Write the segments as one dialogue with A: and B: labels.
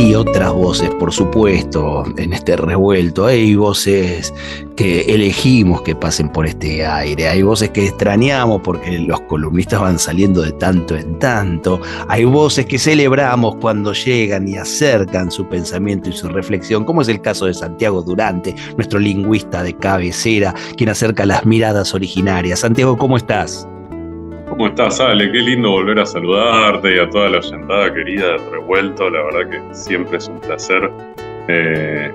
A: Hay otras voces, por supuesto, en este revuelto. Hay voces que elegimos que pasen por este aire. Hay voces que extrañamos porque los columnistas van saliendo de tanto en tanto. Hay voces que celebramos cuando llegan y acercan su pensamiento y su reflexión, como es el caso de Santiago Durante, nuestro lingüista de cabecera, quien acerca las miradas originarias. Santiago, ¿cómo estás?
B: ¿Cómo estás, Ale? Qué lindo volver a saludarte y a toda la oyentada querida de Revuelto. La verdad que siempre es un placer eh,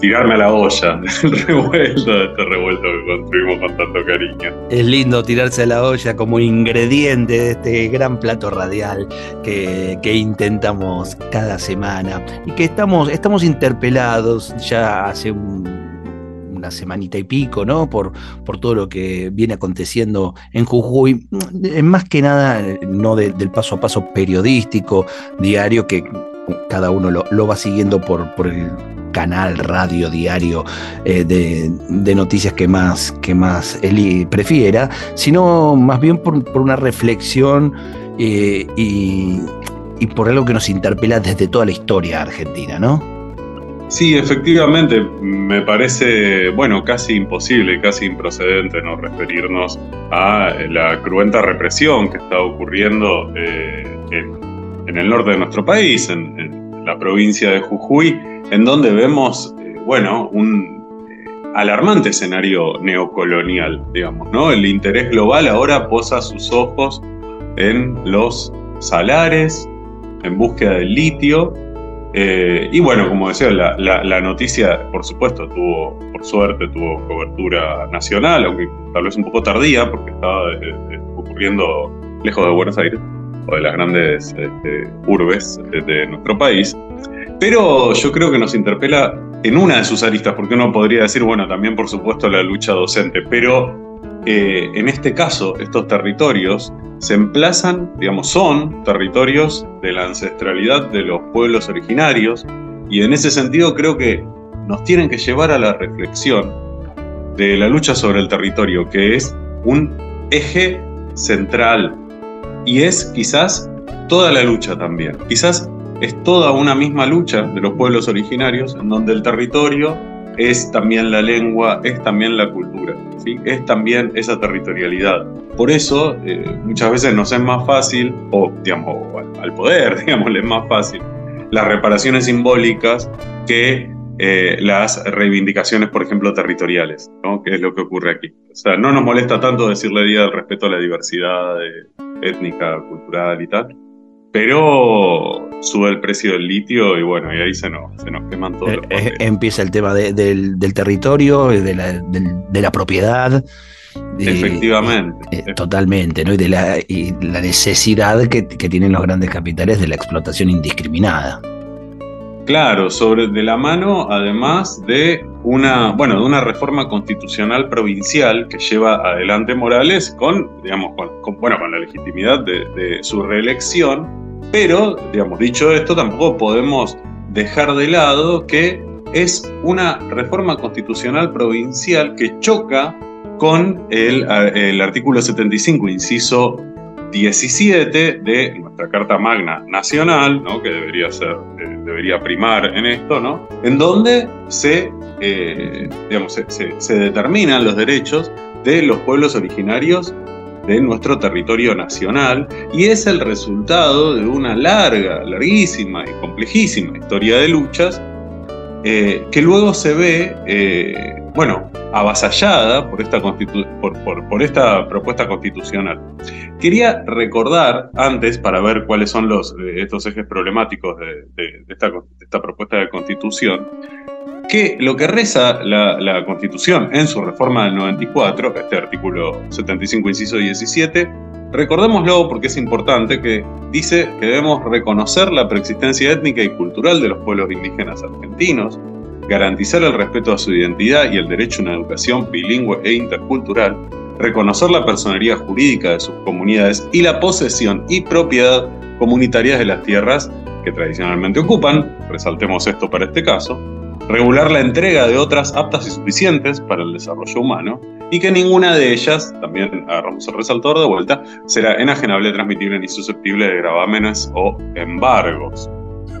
B: tirarme a la olla del revuelto, de este revuelto que construimos con tanto cariño.
A: Es lindo tirarse a la olla como ingrediente de este gran plato radial que, que intentamos cada semana y que estamos, estamos interpelados ya hace un una semanita y pico, ¿no? Por, por todo lo que viene aconteciendo en Jujuy, más que nada, no del paso a paso periodístico, diario, que cada uno lo, va siguiendo por, por el canal, radio, diario eh, de, noticias que más, que más él prefiera, sino más bien por, una reflexión eh, y, y por algo que nos interpela desde toda la historia argentina, ¿no?
B: Sí, efectivamente, me parece, bueno, casi imposible, casi improcedente no referirnos a la cruenta represión que está ocurriendo eh, en, el norte de nuestro país, en, la provincia de Jujuy, en donde vemos, eh, bueno, un eh, alarmante escenario neocolonial, digamos, ¿no? El interés global ahora posa sus ojos en los salares, en búsqueda del litio, eh, y bueno, como decía, la, noticia, por supuesto, tuvo, por suerte, tuvo cobertura nacional, aunque tal vez un poco tardía, porque estaba eh, eh, ocurriendo lejos de Buenos Aires o de las grandes este, urbes de, nuestro país. Pero yo creo que nos interpela en una de sus aristas, porque uno podría decir, bueno, también por supuesto la lucha docente, pero en este caso, estos territorios se emplazan, digamos, son territorios de la ancestralidad de los pueblos originarios y en ese sentido creo que nos tienen que llevar a la reflexión de la lucha sobre el territorio, que es un eje central y es quizás toda la lucha también. Quizás es toda una misma lucha de los pueblos originarios en donde el territorio es también la lengua, es también la cultura, es también esa territorialidad. Por eso eh, muchas veces nos es más fácil, o digamos, al, poder, digamos, es más fácil, las reparaciones simbólicas que eh, las reivindicaciones, por ejemplo, territoriales, ¿no? que es lo que ocurre aquí. O sea, no nos molesta tanto decirle día del respeto a la diversidad eh, étnica, cultural y tal, pero sube el precio del litio y bueno, y ahí se nos, se nos queman todos los
A: Empieza el tema del, territorio, de la, de la propiedad.
B: Efectivamente.
A: Eh, totalmente, ¿no? Y de la, y la necesidad que, tienen los grandes capitales de la explotación indiscriminada.
B: Claro, sobre de la mano, además de una, bueno, de una reforma constitucional provincial que lleva adelante Morales con, digamos, con, bueno, con la legitimidad de, de, su reelección, pero, digamos, dicho esto, tampoco podemos dejar de lado que es una reforma constitucional provincial que choca con el, artículo 75, inciso 17 de nuestra Carta Magna Nacional, ¿no? que debería, ser, eh, debería primar en esto, ¿no? en donde se, eh, digamos, se, determinan los derechos de los pueblos originarios de nuestro territorio nacional y es el resultado de una larga, larguísima y complejísima historia de luchas eh, que luego se ve, bueno, avasallada por esta, por, esta propuesta constitucional. Quería recordar antes, para ver cuáles son los, eh, estos ejes problemáticos de, esta, propuesta de constitución, que lo que reza la, Constitución en su reforma del 94, este artículo 75, inciso 17, recordémoslo porque es importante, que dice que debemos reconocer la preexistencia étnica y cultural de los pueblos indígenas argentinos, garantizar el respeto a su identidad y el derecho a una educación bilingüe e intercultural, reconocer la personería jurídica de sus comunidades y la posesión y propiedad comunitarias de las tierras que tradicionalmente ocupan, resaltemos esto para este caso, regular la entrega de otras aptas y suficientes para el desarrollo humano, y que ninguna de ellas, también agarramos el resaltador de vuelta, será enajenable, transmitible ni susceptible de gravámenes o embargos.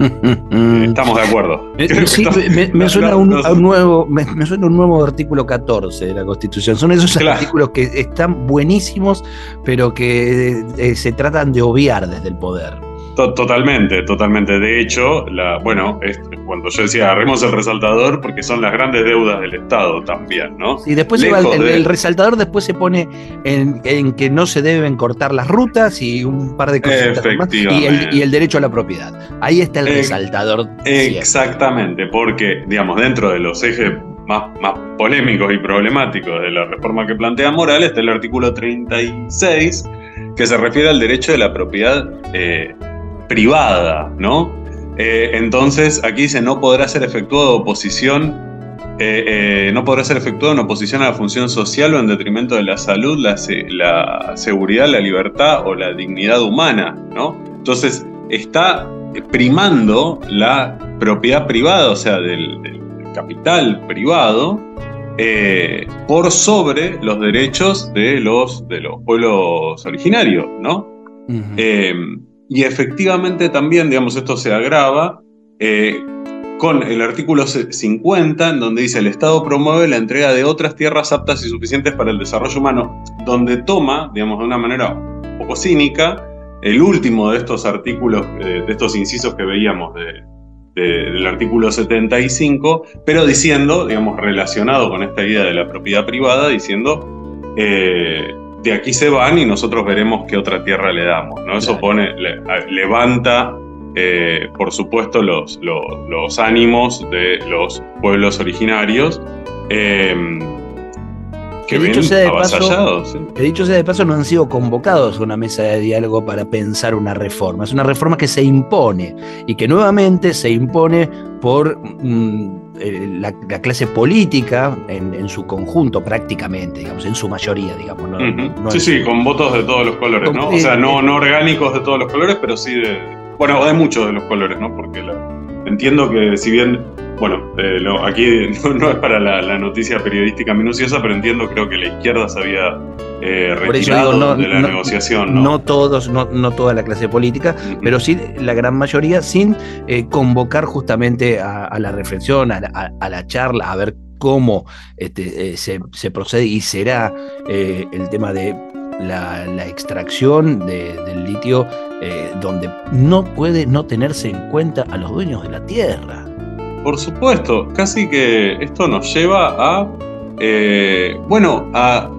B: Estamos de acuerdo.
A: me, suena un, nuevo, me, suena un nuevo artículo 14 de la Constitución. Son esos artículos que están buenísimos, pero que eh, se tratan de obviar desde el poder.
B: Totalmente, totalmente. De hecho, la, bueno, cuando yo decía agarremos el resaltador, porque son las grandes deudas del Estado también, ¿no?
A: Y después el, resaltador después se pone en, que no se deben cortar las rutas y un par de cosas más, y, el, derecho a la propiedad. Ahí está el resaltador.
B: Exactamente, porque, digamos, dentro de los ejes más, más, polémicos y problemáticos de la reforma que plantea Morales está el artículo 36, que se refiere al derecho de la propiedad. Eh, privada, ¿no? Eh, entonces, aquí dice, no podrá ser efectuado oposición, eh, eh, no podrá ser efectuada una oposición a la función social o en detrimento de la salud, la, seguridad, la libertad o la dignidad humana, ¿no? Entonces, está primando la propiedad privada, o sea, del, capital privado, por sobre los derechos de los, de los pueblos originarios, ¿no? Y efectivamente también, digamos, esto se agrava eh, con el artículo 50, en donde dice el Estado promueve la entrega de otras tierras aptas y suficientes para el desarrollo humano, donde toma, digamos, de una manera un poco cínica, el último de estos artículos, eh, de estos incisos que veíamos del artículo 75, pero diciendo, digamos, relacionado con esta idea de la propiedad privada, diciendo... Eh, de aquí se van y nosotros veremos qué otra tierra le damos. ¿no? Eso pone, levanta, eh, por supuesto, los, los, ánimos de los pueblos originarios. Em, que, dicho sea de paso,
A: que dicho sea de paso, no han sido convocados a una mesa de diálogo para pensar una reforma. Es una reforma que se impone y que nuevamente se impone por mm, eh, la, clase política en, su conjunto prácticamente, digamos, en su mayoría, digamos.
B: sí, sí, con votos de todos los colores, ¿no? o sea, no, no orgánicos de todos los colores, pero sí de, bueno, de muchos de los colores, ¿no? Porque entiendo que si bien, bueno, eh, aquí no, es para la, noticia periodística minuciosa, pero entiendo, creo que la izquierda se había eh, retirado de la negociación.
A: ¿no? todos, no, toda la clase política, pero sí la gran mayoría, sin eh, convocar justamente a, la reflexión, a la, charla, a ver cómo este, se, procede y será el tema de la, extracción del litio donde no puede no tenerse en cuenta a los dueños de la tierra.
B: Por supuesto, casi que esto nos lleva a, eh, bueno, a,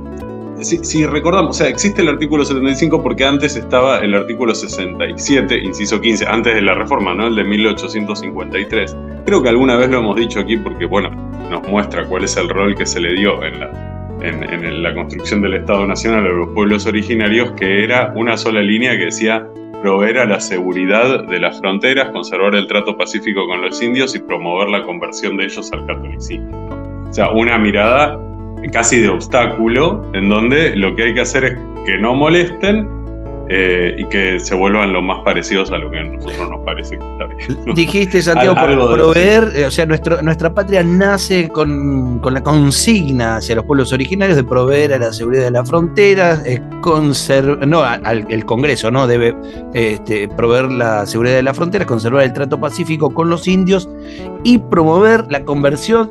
B: si, recordamos, o sea, existe el artículo 75 porque antes estaba el artículo 67, inciso 15, antes de la reforma, ¿no? El de 1853. Creo que alguna vez lo hemos dicho aquí porque, bueno, nos muestra cuál es el rol que se le dio en la, en, en la construcción del Estado Nacional a los pueblos originarios, que era una sola línea que decía proveer a la seguridad de las fronteras, conservar el trato pacífico con los indios y promover la conversión de ellos al catolicismo. O sea, una mirada casi de obstáculo en donde lo que hay que hacer es que no molesten eh, y que se vuelvan lo más parecidos a lo que a nosotros nos parece que está bien.
A: Dijiste, Santiago, por proveer, eh, o sea, nuestro, nuestra patria nace con, la consigna hacia los pueblos originarios de proveer a la seguridad de las fronteras, eh, no, al, el Congreso no debe este, proveer la seguridad de las fronteras, conservar el trato pacífico con los indios y promover la conversión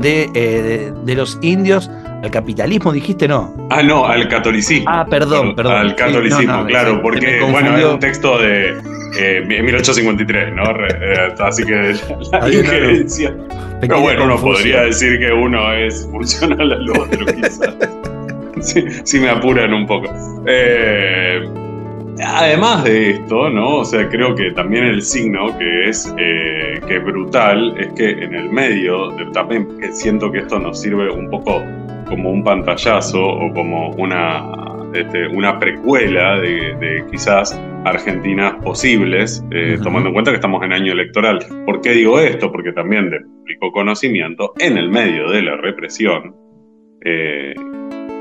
A: de, de los indios ¿Al capitalismo dijiste no?
B: Ah, no, al catolicismo.
A: Ah, perdón, perdón.
B: Al catolicismo, claro, porque, bueno, es un texto de eh, 1853, ¿no? Eh, así que la injerencia. Pero bueno, uno podría decir que uno es funcional al otro, quizás. si, me apuran un poco. Eh, además de esto, ¿no? O sea, creo que también el signo que es, eh, que es brutal es que en el medio, también siento que esto nos sirve un poco como un pantallazo o como una este, una precuela de, quizás Argentinas posibles, eh, tomando en cuenta que estamos en año electoral. ¿Por qué digo esto? Porque también de público conocimiento, en el medio de la represión, eh,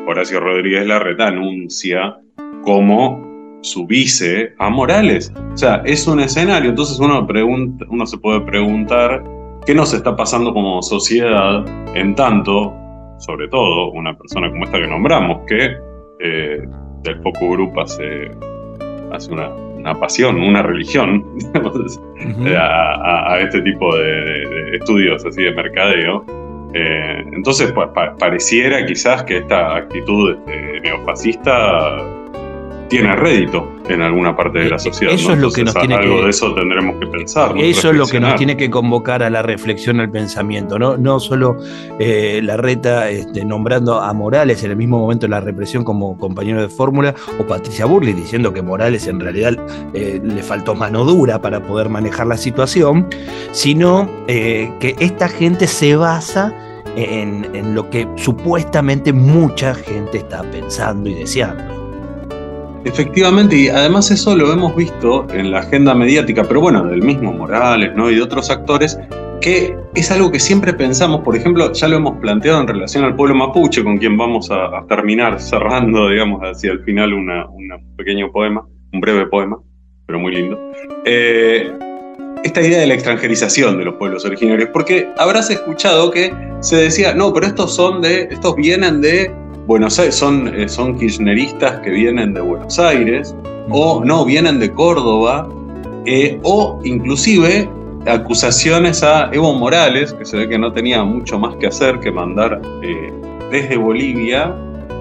B: Horacio Rodríguez Larreta anuncia como su vice a Morales. O sea, es un escenario. Entonces uno, pregunta, uno se puede preguntar qué nos está pasando como sociedad en tanto, sobre todo, una persona como esta que nombramos, que eh, del Focus Group hace, hace una, pasión, una religión a, este tipo de, estudios así de mercadeo. Eh, entonces pareciera quizás que esta actitud este, neofascista tiene rédito en alguna parte de la sociedad.
A: Eso es lo que nos tiene
B: algo de eso tendremos que pensar.
A: Eso es lo que nos tiene que convocar a la reflexión, al pensamiento. No, no solo eh, la reta este, nombrando a Morales en el mismo momento de la represión como compañero de fórmula, o Patricia Burley diciendo que Morales en realidad eh, le faltó mano dura para poder manejar la situación, sino eh, que esta gente se basa en, en lo que supuestamente mucha gente está pensando y deseando.
B: Efectivamente, y además eso lo hemos visto en la agenda mediática, pero bueno, del mismo Morales ¿no? y de otros actores, que es algo que siempre pensamos, por ejemplo, ya lo hemos planteado en relación al pueblo mapuche, con quien vamos a, terminar cerrando, digamos, hacia el final un pequeño poema, un breve poema, pero muy lindo. Eh, esta idea de la extranjerización de los pueblos originarios, porque habrás escuchado que se decía, no, pero estos son de, estos vienen de Buenos Aires, son, eh, son kirchneristas que vienen de Buenos Aires, o no, vienen de Córdoba, eh, o inclusive acusaciones a Evo Morales, que se ve que no tenía mucho más que hacer que mandar eh, desde Bolivia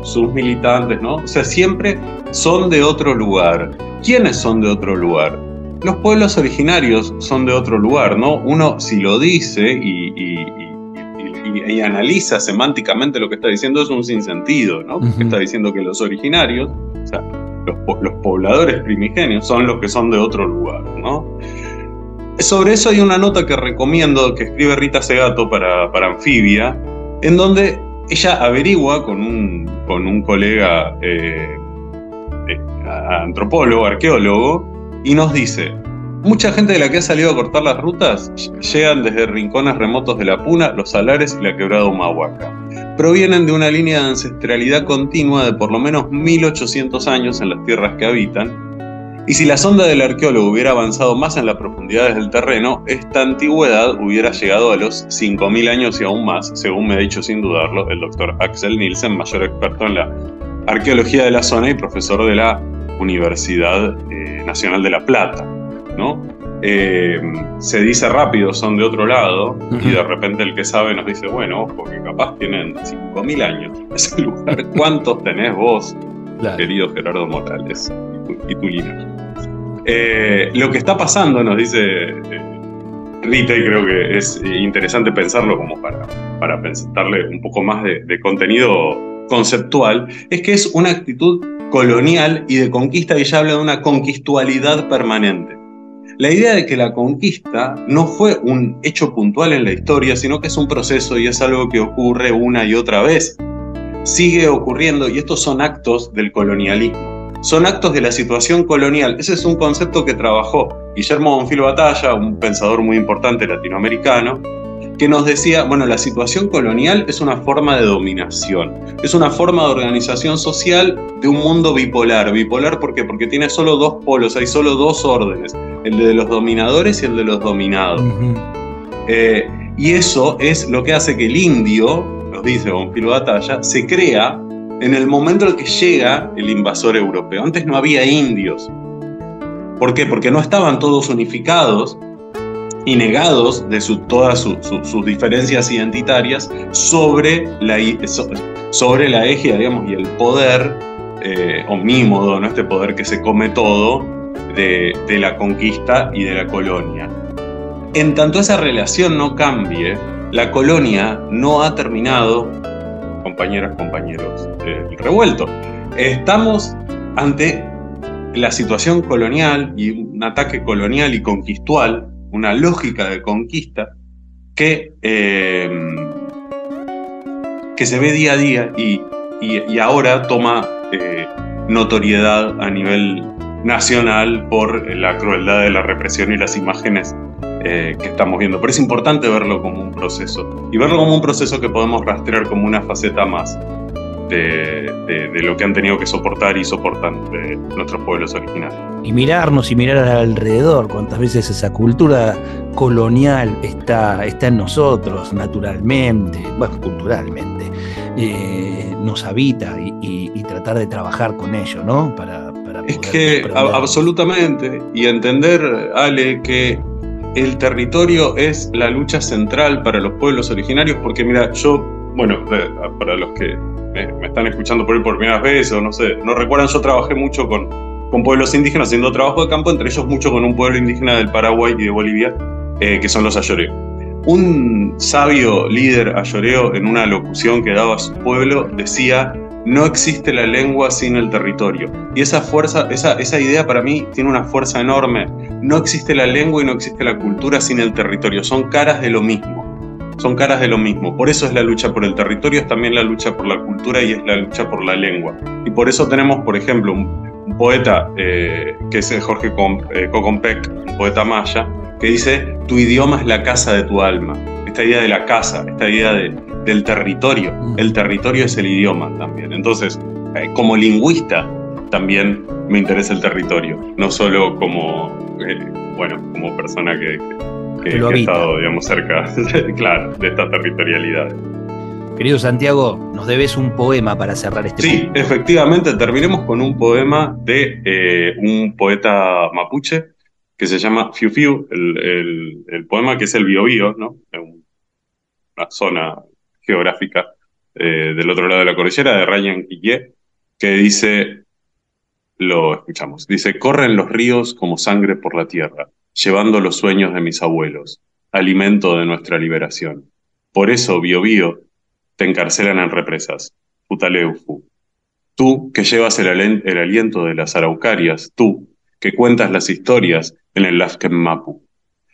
B: sus militantes, ¿no? O sea, siempre son de otro lugar. ¿Quiénes son de otro lugar? Los pueblos originarios son de otro lugar, ¿no? Uno si lo dice y y, analiza semánticamente lo que está diciendo, es un sinsentido, ¿no? está diciendo que los originarios, o sea, los, pobladores primigenios, son los que son de otro lugar, ¿no? Sobre eso hay una nota que recomiendo que escribe Rita Segato para, para Anfibia, en donde ella averigua con un, con un colega eh, eh, antropólogo, arqueólogo, y nos dice, Mucha gente de la que ha salido a cortar las rutas llegan desde rincones remotos de la Puna, los Salares y la quebrada Humahuaca. Provienen de una línea de ancestralidad continua de por lo menos 1800 años en las tierras que habitan. Y si la sonda del arqueólogo hubiera avanzado más en las profundidades del terreno, esta antigüedad hubiera llegado a los 5000 años y aún más, según me ha dicho sin dudarlo el doctor Axel Nielsen, mayor experto en la arqueología de la zona y profesor de la Universidad eh, Nacional de La Plata. ¿No? Eh, se dice rápido, son de otro lado, y de repente el que sabe nos dice, bueno, porque capaz tienen 5.000 años en ese lugar. ¿Cuántos tenés vos, querido Gerardo Morales, y tu, linaje? Eh, lo que está pasando, nos dice eh, Rita, y creo que es interesante pensarlo como para, para darle un poco más de, de contenido conceptual, es que es una actitud colonial y de conquista, y ella habla de una conquistualidad permanente la idea de que la conquista no fue un hecho puntual en la historia, sino que es un proceso y es algo que ocurre una y otra vez. Sigue ocurriendo y estos son actos del colonialismo. Son actos de la situación colonial. Ese es un concepto que trabajó Guillermo Bonfil Batalla, un pensador muy importante latinoamericano, que nos decía, bueno, la situación colonial es una forma de dominación, es una forma de organización social de un mundo bipolar. Bipolar ¿por qué? Porque tiene solo dos polos, hay solo dos órdenes, el de los dominadores y el de los dominados. Eh, y eso es lo que hace que el indio, nos dice Bonfilo Batalla, se crea en el momento en que llega el invasor europeo. Antes no había indios. ¿Por qué? Porque no estaban todos unificados y negados de todas sus diferencias identitarias sobre la, sobre la eje digamos, y el poder eh, omnímodo, ¿no? este poder que se come todo de, la conquista y de la colonia. En tanto esa relación no cambie, la colonia no ha terminado, compañeras, compañeros, el revuelto. Estamos ante la situación colonial y un ataque colonial y conquistual una lógica de conquista que, eh, que se ve día a día y, ahora toma eh, notoriedad a nivel nacional por la crueldad de la represión y las imágenes eh, que estamos viendo. Pero es importante verlo como un proceso y verlo como un proceso que podemos rastrear como una faceta más de, lo que han tenido que soportar y soportan de nuestros pueblos originales.
A: Y mirarnos y mirar alrededor, cuántas veces esa cultura colonial está, está en nosotros naturalmente, bueno, culturalmente, eh, nos habita y, tratar de trabajar con ello, ¿no?
B: Para, es que absolutamente, y entender, Ale, que el territorio es la lucha central para los pueblos originarios, porque mira, yo, bueno, para los que me, están escuchando por por primera vez o no sé, no recuerdan, yo trabajé mucho con, con pueblos indígenas haciendo trabajo de campo, entre ellos mucho con un pueblo indígena del Paraguay y de Bolivia, eh, que son los ayoreos. Un sabio líder ayoreo en una locución que daba a su pueblo decía, no existe la lengua sin el territorio. Y esa fuerza, esa, esa idea para mí tiene una fuerza enorme. No existe la lengua y no existe la cultura sin el territorio. Son caras de lo mismo. Son caras de lo mismo. Por eso es la lucha por el territorio, es también la lucha por la cultura y es la lucha por la lengua. Y por eso tenemos, por ejemplo, un, poeta eh, que es Jorge eh, Cocompec, un poeta maya, que dice, tu idioma es la casa de tu alma. Esta idea de la casa, esta idea de, del territorio. Mm. El territorio es el idioma también. Entonces, eh, como lingüista, también me interesa el territorio, no solo como, eh, bueno, como persona que, que, ha estado, digamos, cerca, claro, de esta territorialidad.
A: Querido Santiago, nos debes un poema para cerrar este
B: Sí, efectivamente, terminemos con un poema de eh, un poeta mapuche que se llama Fiu Fiu, el, el, poema que es el Biobío, ¿no? Una zona geográfica eh, del otro lado de la cordillera, de Ryan Guillé, que dice, lo escuchamos, dice, corren los ríos como sangre por la tierra, llevando los sueños de mis abuelos, alimento de nuestra liberación. Por eso, Bio Bio, te encarcelan en represas, Futaleufu. Tú que llevas el, el, aliento de las araucarias, tú que cuentas las historias en el Lafken Mapu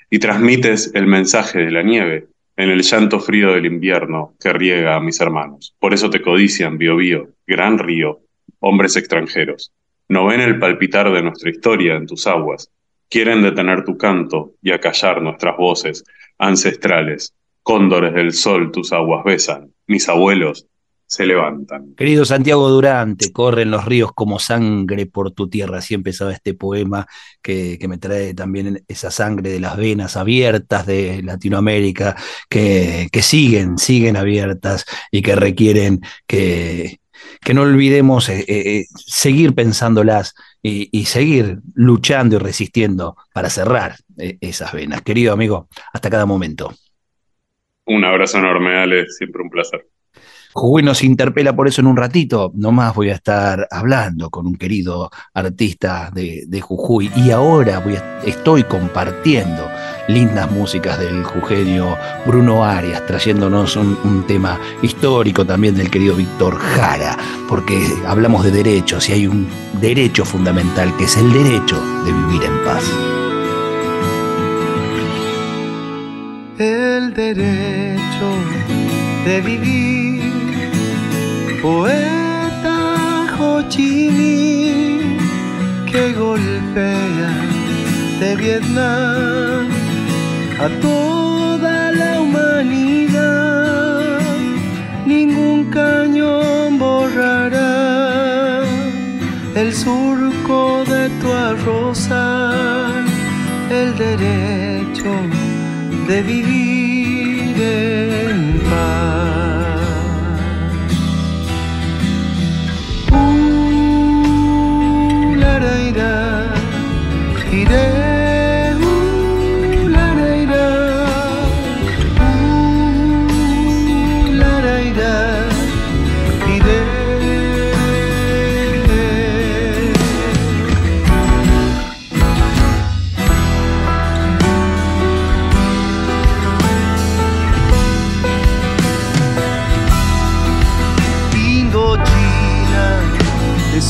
B: y transmites el mensaje de la nieve en el llanto frío del invierno que riega a mis hermanos. Por eso te codician, Biobío, gran río, hombres extranjeros. No ven el palpitar de nuestra historia en tus aguas. Quieren detener tu canto y acallar nuestras voces ancestrales. Cóndores del sol tus aguas besan. Mis abuelos se levantan.
A: Querido Santiago Durante, corren los ríos como sangre por tu tierra. Así empezaba este poema que, me trae también esa sangre de las venas abiertas de Latinoamérica, que, que siguen, siguen abiertas y que requieren que, que no olvidemos eh, eh, seguir pensándolas y, y, seguir luchando y resistiendo para cerrar eh, esas venas. Querido amigo, hasta cada momento.
B: Un abrazo enorme, Ale, siempre un placer.
A: Jujuy nos interpela por eso en un ratito. Nomás voy a estar hablando con un querido artista de, Jujuy y ahora estoy compartiendo lindas músicas del jujeño Bruno Arias, trayéndonos un, tema histórico también del querido Víctor Jara, porque hablamos de derechos y hay un derecho fundamental que es el derecho de vivir en paz.
C: El derecho de vivir poeta Ho Chi Minh que golpea de Vietnam a toda la humanidad. Ningún cañón borrará el surco de tu arrozal, el derecho de vivir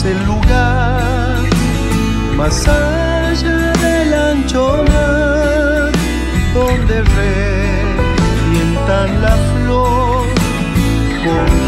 C: el lugar más allá del ancho mar donde revientan la flor con